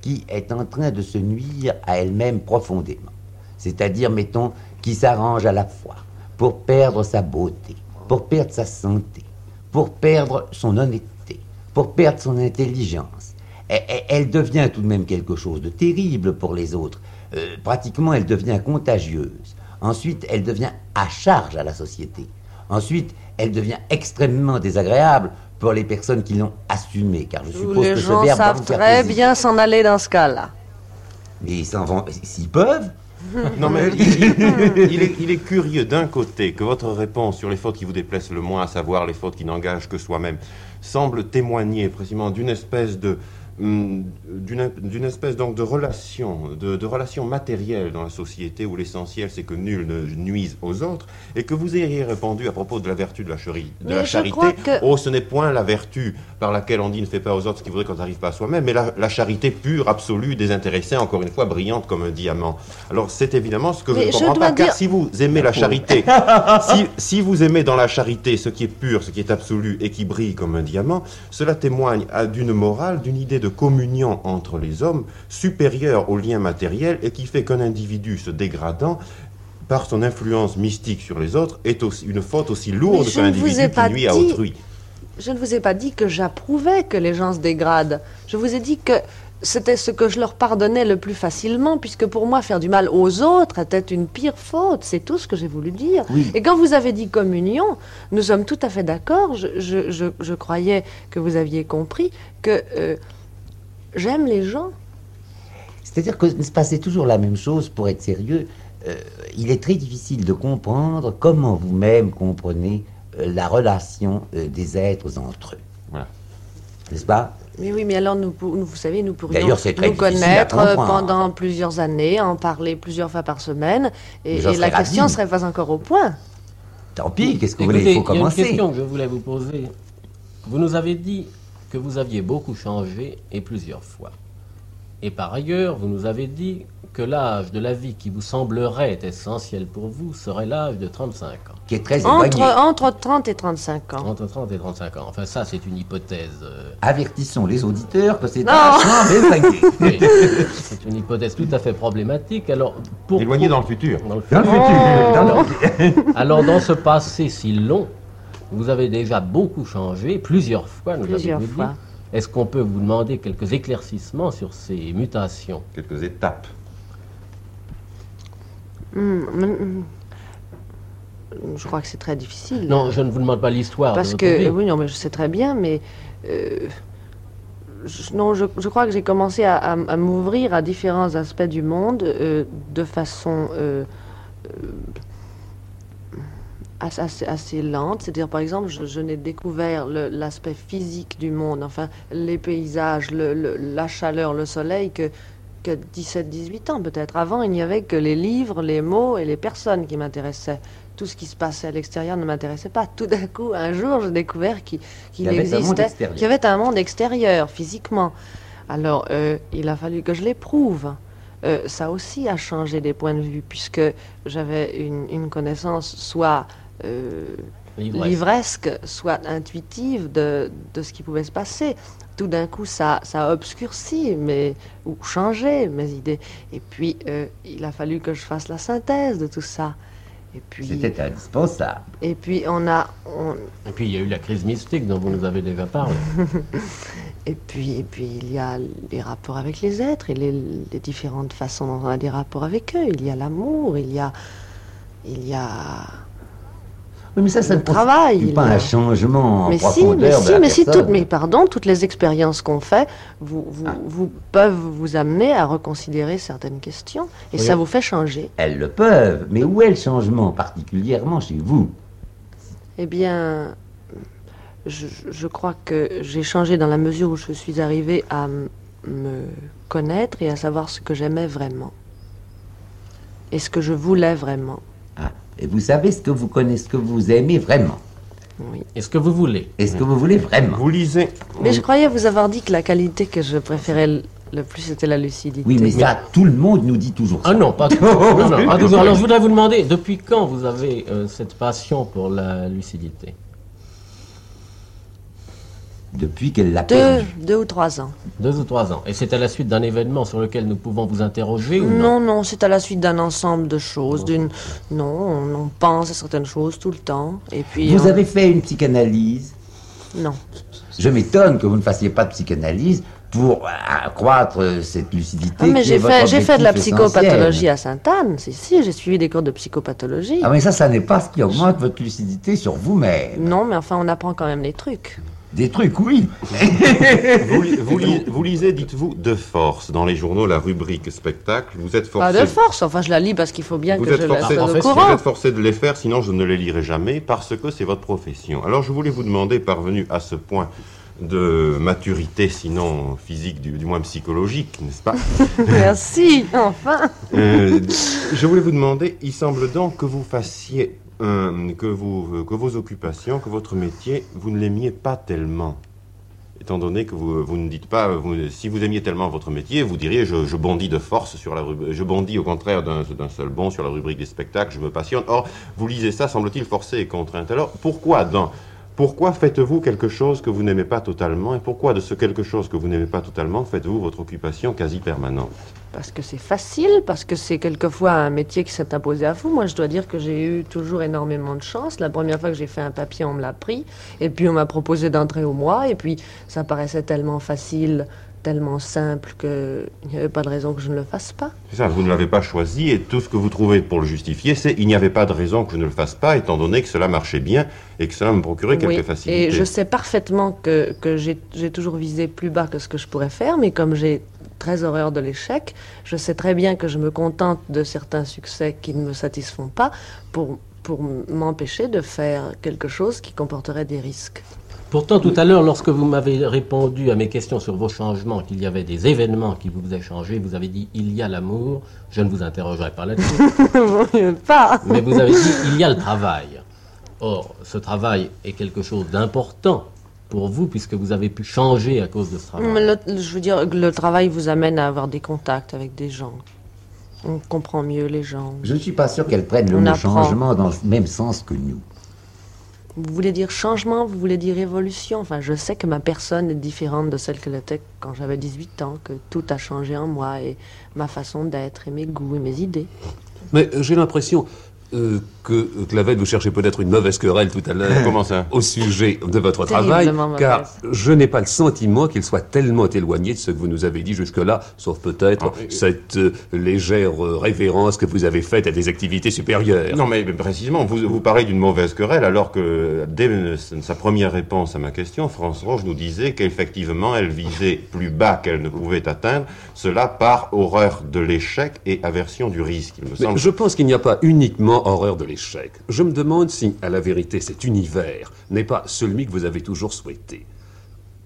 qui est en train de se nuire à elle-même profondément. C'est-à-dire, mettons, qui s'arrange à la fois pour perdre sa beauté, pour perdre sa santé, pour perdre son honnêteté, pour perdre son intelligence. Elle, devient tout de même quelque chose de terrible pour les autres. Euh, pratiquement, elle devient contagieuse. Ensuite, elle devient à charge à la société. Ensuite, elle devient extrêmement désagréable pour les personnes qui l'ont assumée, car je suppose
les
que ce
gens
verbe va
savent
vous faire
très
plaisir.
bien s'en aller dans ce cas-là.
Mais ils s'en vont, s'ils peuvent.
Non, mais il, il- il est, il est curieux d'un côté que votre réponse sur les fautes qui vous déplaisent le moins, à savoir les fautes qui n'engagent que soi-même, semble témoigner précisément d'une espèce de d'une d'une espèce donc de relation, de, de relation matérielle dans la société où l'essentiel c'est que nul ne nuise aux autres, et que vous ayez répondu à propos de la vertu de la, chérie- de la charité.
que-
Oh, ce n'est point la vertu par laquelle on dit ne fais pas aux autres ce qu'il voudrait qu'on n'arrive pas à soi-même, mais la, la charité pure, absolue, désintéressée, encore une fois brillante comme un diamant. Alors c'est évidemment ce que
Mais
je ne comprends
dois
pas, car
dire-
si vous aimez la charité, si, si vous aimez dans la charité ce qui est pur, ce qui est absolu et qui brille comme un diamant, cela témoigne d'une morale, d'une idée de communion entre les hommes supérieure aux liens matériels et qui fait qu'un individu se dégradant par son influence mystique sur les autres est aussi une faute aussi lourde qu'un individu qui nuit à
dit-
autrui.
Je ne vous ai pas dit que j'approuvais que les gens se dégradent. Je vous ai dit que c'était ce que je leur pardonnais le plus facilement, puisque pour moi, faire du mal aux autres était une pire faute. C'est tout ce que j'ai voulu dire.
Oui.
Et quand vous avez dit communion, nous sommes tout à fait d'accord. Je, je- je- je croyais que vous aviez compris que euh, j'aime les gens.
C'est-à-dire que n'est-ce pas, c'est toujours la même chose pour être sérieux. Euh, il est très difficile de comprendre comment vous-même comprenez euh, la relation euh, des êtres entre eux.
Voilà.
N'est-ce pas?
Mais oui, mais alors, nous, vous savez, nous pourrions nous connaître pendant plusieurs années, en parler plusieurs fois par semaine, et, la question
ravi.
serait pas encore au point.
Tant pis, qu'est-ce que vous
Écoutez,
voulez Il faut
il y a une
commencer.
question que je voulais vous poser. Vous nous avez dit que vous aviez beaucoup changé et plusieurs fois. Et par ailleurs, vous nous avez dit que l'âge de la vie qui vous semblerait essentiel pour vous serait l'âge de 35 ans.
Qui est très
Entre,
éloigné.
entre 30 et 35 ans.
Entre 30 et 35 ans. Enfin, ça, c'est une hypothèse. euh,
Avertissons les auditeurs que c'est
Non.
un champ éloigné.
oui, c'est une hypothèse tout à fait problématique. Alors, pour,
Éloigné dans le futur.
dans le
Dans le
futur.
futur, dans le-
Alors, dans ce passé si long, vous avez déjà beaucoup changé, plusieurs fois, nous
Plusieurs fois.
dit. Est-ce qu'on peut vous demander quelques éclaircissements sur ces mutations?
Quelques étapes.
Hum, hum, hum. Je crois que c'est très difficile.
Non, je ne vous demande pas l'histoire
Parce
de
que,
vie.
oui, non, mais je sais très bien, mais. euh, je- non, je, je crois que j'ai commencé à, à- à m'ouvrir à différents aspects du monde euh, de façon euh, euh, assez, lente. C'est-à-dire, par exemple, je, je n'ai découvert l'aspect physique du monde, enfin, les paysages, le- le- la chaleur, le soleil, que, que 17-18 ans peut-être. Avant, il n'y avait que les livres, les mots et les personnes qui m'intéressaient. Tout ce qui se passait à l'extérieur ne m'intéressait pas. Tout d'un coup, un jour, j'ai découvert qu'il qu'il
Il y avait un monde
existait,
extérieur.
qu'il y avait un monde extérieur, physiquement. Alors, euh, il a fallu que je l'éprouve. Euh, ça aussi a changé des points de vue, puisque j'avais une, une connaissance soit. Livresque, soit intuitive de, de ce qui pouvait se passer. Tout d'un coup, ça, ça a obscurci mais, ou changé mes idées. Et puis, euh, il a fallu que je fasse la synthèse de tout ça. Et puis,
C'était indispensable.
et puis on a, on-
Et puis il y a eu la crise mystique dont vous nous avez déjà parlé.
et puis, et puis il y a les rapports avec les êtres et les, les différentes façons dont on a des rapports avec eux. Il y a l'amour, il y a, il y a
Oui, mais ça, ça
Le travail,
pas un changement en
mais si, mais
de
si,
la
mais si, toutes, mais pardon, toutes les expériences qu'on fait vous, vous,
Ah.
vous peuvent vous amener à reconsidérer certaines questions et
Oui.
ça vous fait changer.
Elles le peuvent, mais où est le changement, particulièrement chez vous?
Eh bien, je, je crois que j'ai changé dans la mesure où je suis arrivée à me connaître et à savoir ce que j'aimais vraiment et ce que je voulais vraiment.
Ah, Et vous savez ce que vous connaissez, ce que vous aimez vraiment,
Oui.
Est-ce que vous voulez
et ce que vous voulez vraiment.
Vous lisez.
Mais je croyais vous avoir dit que la qualité que je préférais le- le plus c'était la lucidité.
Oui, mais ça, tout le monde nous dit toujours ça.
Ah non, pas non, pas toujours. Alors je voudrais vous demander, depuis quand vous avez euh, cette passion pour la lucidité?
Depuis qu'elle l'a
deux,
perdu.
deux ou trois ans.
Deux ou trois ans. Et c'est à la suite d'un événement sur lequel nous pouvons vous interroger ou non
Non, non, c'est à la suite d'un ensemble de choses, d'une... Non, on, on pense à certaines choses tout le temps, et puis...
Vous
on-
avez fait une psychanalyse
Non.
Je m'étonne que vous ne fassiez pas de psychanalyse pour euh, accroître euh, cette lucidité.
Ah, mais j'ai fait, j'ai fait de la psychopathologie
essentiel.
à Sainte-Anne, si, si, j'ai suivi des cours de psychopathologie.
Ah, mais ça, ça n'est pas ce qui augmente votre lucidité sur vous-même.
Non, mais enfin, on apprend quand même des trucs.
Des trucs, oui.
Vous, li- vous li- vous lisez, dites-vous, de force dans les journaux la rubrique spectacle. Vous êtes forcé.
Pas de force, enfin, je la lis parce qu'il faut bien
Vous
que
êtes,
je
forcé, en fait, vous êtes forcé de les faire, sinon je ne les lirai jamais, parce que c'est votre profession. Alors je voulais vous demander, parvenu à ce point de maturité, sinon physique, du, du moins psychologique, n'est-ce pas?
Merci, enfin.
Euh, Je voulais vous demander, il semble donc que vous fassiez, euh, que, vos occupations, que votre métier, vous ne l'aimiez pas tellement. Étant donné que vous, ne dites pas, si vous aimiez tellement votre métier, vous diriez je, bondis de force sur la rubrique, je bondis au contraire d'un d'un seul bond sur la rubrique des spectacles, je me passionne. Or, vous lisez ça, semble-t-il, forcé et contrainte. Alors, pourquoi dans, pourquoi faites-vous quelque chose que vous n'aimez pas totalement et pourquoi de ce quelque chose que vous n'aimez pas totalement faites-vous votre occupation quasi permanente?
Parce que c'est facile, parce que c'est quelquefois un métier qui s'est imposé à vous. Moi, je dois dire que j'ai eu toujours énormément de chance. La première fois que j'ai fait un papier, on me l'a pris. Et puis, on m'a proposé d'entrer au mois. Et puis, ça paraissait tellement facile, tellement simple qu'il n'y avait pas de raison que je ne le fasse pas.
C'est ça, vous ne l'avez pas choisi et tout ce que vous trouvez pour le justifier, c'est il n'y avait pas de raison que je ne le fasse pas, étant donné que cela marchait bien et que cela me procurait quelques
Oui,
facilités.
Et je sais parfaitement que, que j'ai j'ai toujours visé plus bas que ce que je pourrais faire, mais comme j'ai très horreur de l'échec, je sais très bien que je me contente de certains succès qui ne me satisfont pas pour, pour m'empêcher de faire quelque chose qui comporterait des risques.
Pourtant, tout à l'heure, lorsque vous m'avez répondu à mes questions sur vos changements, qu'il y avait des événements qui vous faisaient changer, vous avez dit il y a l'amour. Je ne vous interrogerai pas là-dessus.
Pas.
Mais vous avez dit il y a le travail. Or, ce travail est quelque chose d'important pour vous puisque vous avez pu changer à cause de ce travail.
Mais le- je veux dire, le travail vous amène à avoir des contacts avec des gens. On comprend mieux les gens.
Je ne suis pas sûr qu'elle prenne le
On
mot
apprend.
changement dans le même sens que nous.
Vous voulez dire changement, vous voulez dire évolution. Enfin, je sais que ma personne est différente de celle qu'elle était quand j'avais 18 ans, que tout a changé en moi et ma façon d'être et mes goûts et mes idées.
Mais euh, j'ai l'impression euh, que euh, Clavel, vous cherchez peut-être une mauvaise querelle tout à l'heure.
Comment ça
Au sujet de votre travail, car je n'ai pas le sentiment qu'il soit tellement éloigné de ce que vous nous avez dit jusque-là, sauf peut-être
Ah, et-
cette euh, légère euh, révérence que vous avez faite à des activités supérieures.
Non, mais mais précisément, vous, vous parlez d'une mauvaise querelle, alors que dès sa première réponse à ma question, France Roche nous disait qu'effectivement, elle visait plus bas qu'elle ne pouvait atteindre, cela par horreur de l'échec et aversion du risque, il me
Mais
semble.
je pense qu'il n'y a pas uniquement horreur de l'échec. Je me demande si, à la vérité, cet univers n'est pas celui que vous avez toujours souhaité.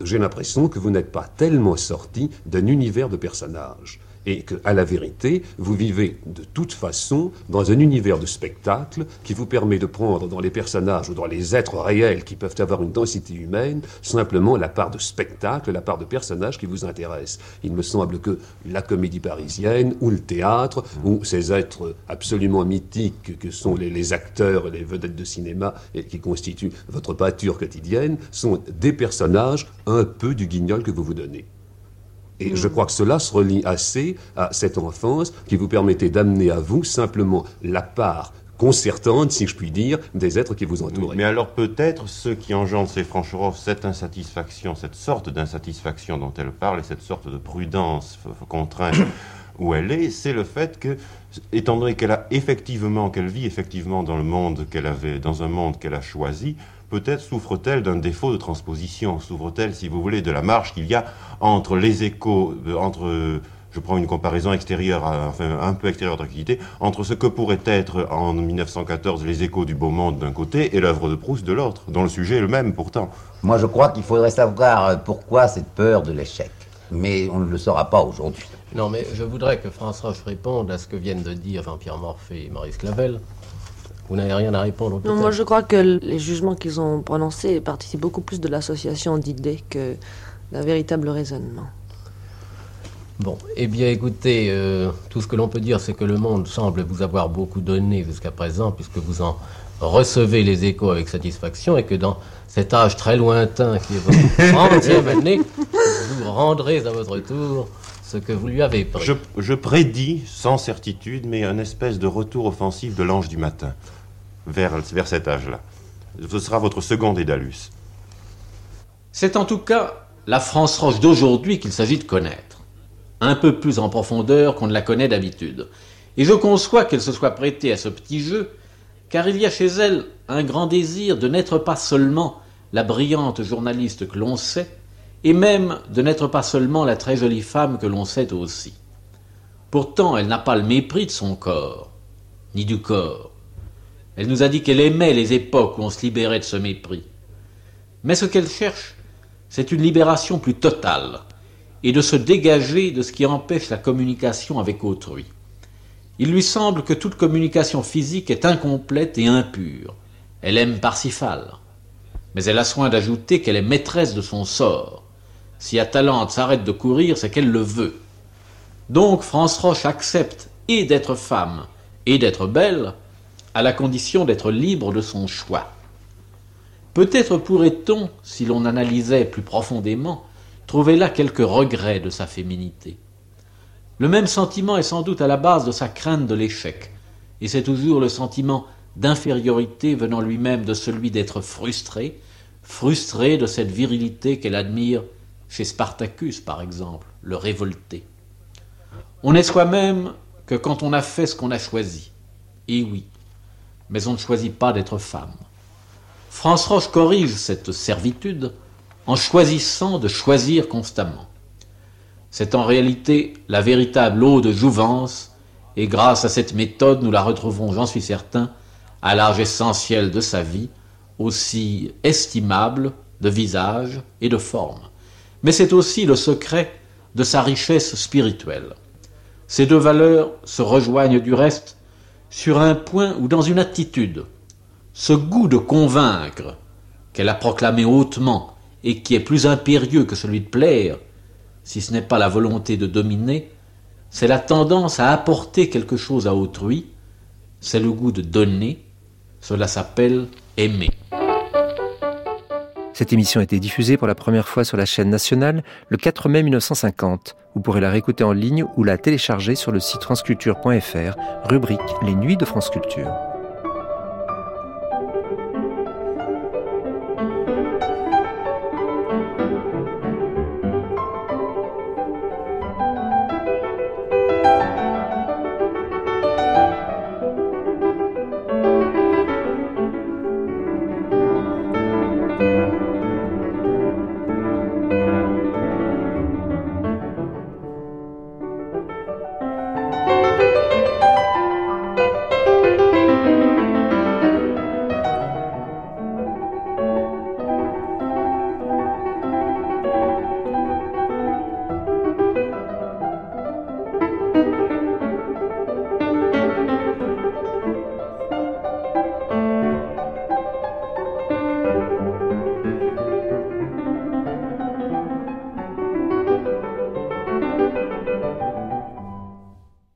J'ai l'impression que vous n'êtes pas tellement sorti d'un univers de personnages. Et que, à la vérité, vous vivez de toute façon dans un univers de spectacle qui vous permet de prendre dans les personnages ou dans les êtres réels qui peuvent avoir une densité humaine simplement la part de spectacle, la part de personnage qui vous intéresse. Il me semble que la comédie parisienne ou le théâtre ou ces êtres absolument mythiques que sont les, les acteurs, les vedettes de cinéma et qui constituent votre pâture quotidienne sont des personnages un peu du guignol que vous vous donnez. Et je crois que cela se relie assez à cette enfance qui vous permettait d'amener à vous simplement la part concertante, si je puis dire, des êtres qui vous entourent.
Mais alors peut-être ce qui engendre ces Francherov, cette insatisfaction, cette sorte d'insatisfaction dont elle parle, et cette sorte de prudence contrainte où elle est, c'est le fait que, étant donné qu'elle a effectivement, qu'elle vit effectivement dans le monde qu'elle avait, dans un monde qu'elle a choisi, peut-être souffre-t-elle d'un défaut de transposition, souffre-t-elle, si vous voulez, de la marge qu'il y a entre les échos, euh, entre, je prends une comparaison extérieure, enfin un peu extérieure d'activité, entre ce que pourrait être en 1914 les échos du beau monde d'un côté et l'œuvre de Proust de l'autre, dont le sujet est le même pourtant.
Moi, je crois qu'il faudrait savoir euh, pourquoi cette peur de l'échec. Mais on ne le saura pas aujourd'hui.
Non, mais je voudrais que France Roche réponde à ce que viennent de dire Jean-Pierre Morphée et Maurice Clavel. Vous n'avez rien à répondre
Non, moi je crois que les jugements qu'ils ont prononcés participent beaucoup plus de l'association d'idées que d'un véritable raisonnement.
Bon, eh bien écoutez, euh, tout ce que l'on peut dire, c'est que le monde semble vous avoir beaucoup donné jusqu'à présent, puisque vous en recevez les échos avec satisfaction, et que dans cet âge très lointain qui est votre 30e année, vous rendrez à votre tour ce que vous lui avez pris.
Je, je prédis, sans certitude, mais un espèce de retour offensif de l'ange du matin, vers, vers cet âge-là. Ce sera votre second Dédalus.
C'est en tout cas la France roche d'aujourd'hui qu'il s'agit de connaître, un peu plus en profondeur qu'on ne la connaît d'habitude. Et je conçois qu'elle se soit prêtée à ce petit jeu, car il y a chez elle un grand désir de n'être pas seulement la brillante journaliste que l'on sait, et même de n'être pas seulement la très jolie femme que l'on sait aussi. Pourtant, elle n'a pas le mépris de son corps, ni du corps. Elle nous a dit qu'elle aimait les époques où on se libérait de ce mépris. Mais ce qu'elle cherche, c'est une libération plus totale, et de se dégager de ce qui empêche la communication avec autrui. Il lui semble que toute communication physique est incomplète et impure. Elle aime Parsifal. Mais elle a soin d'ajouter qu'elle est maîtresse de son sort. Si Atalante s'arrête de courir, c'est qu'elle le veut. Donc France Roche accepte et d'être femme et d'être belle, à la condition d'être libre de son choix. Peut-être pourrait-on, si l'on analysait plus profondément, trouver là quelques regrets de sa féminité. Le même sentiment est sans doute à la base de sa crainte de l'échec, et c'est toujours le sentiment d'infériorité venant lui-même de celui d'être frustré, frustré de cette virilité qu'elle admire chez Spartacus par exemple, le révolté. On n'est soi-même que quand on a fait ce qu'on a choisi. Et oui, mais on ne choisit pas d'être femme. France Roche corrige cette servitude en choisissant de choisir constamment. C'est en réalité la véritable eau de jouvence, et grâce à cette méthode, nous la retrouverons, j'en suis certain, à l'âge essentiel de sa vie, aussi estimable de visage et de forme. Mais c'est aussi le secret de sa richesse spirituelle. Ces deux valeurs se rejoignent du reste sur un point ou dans une attitude. Ce goût de convaincre, qu'elle a proclamé hautement et qui est plus impérieux que celui de plaire, si ce n'est pas la volonté de dominer, c'est la tendance à apporter quelque chose à autrui, c'est le goût de donner, cela s'appelle aimer.
Cette émission a été diffusée pour la première fois sur la chaîne nationale le 4 mai 1950. Vous pourrez la réécouter en ligne ou la télécharger sur le site franceculture.fr, rubrique Les Nuits de France Culture.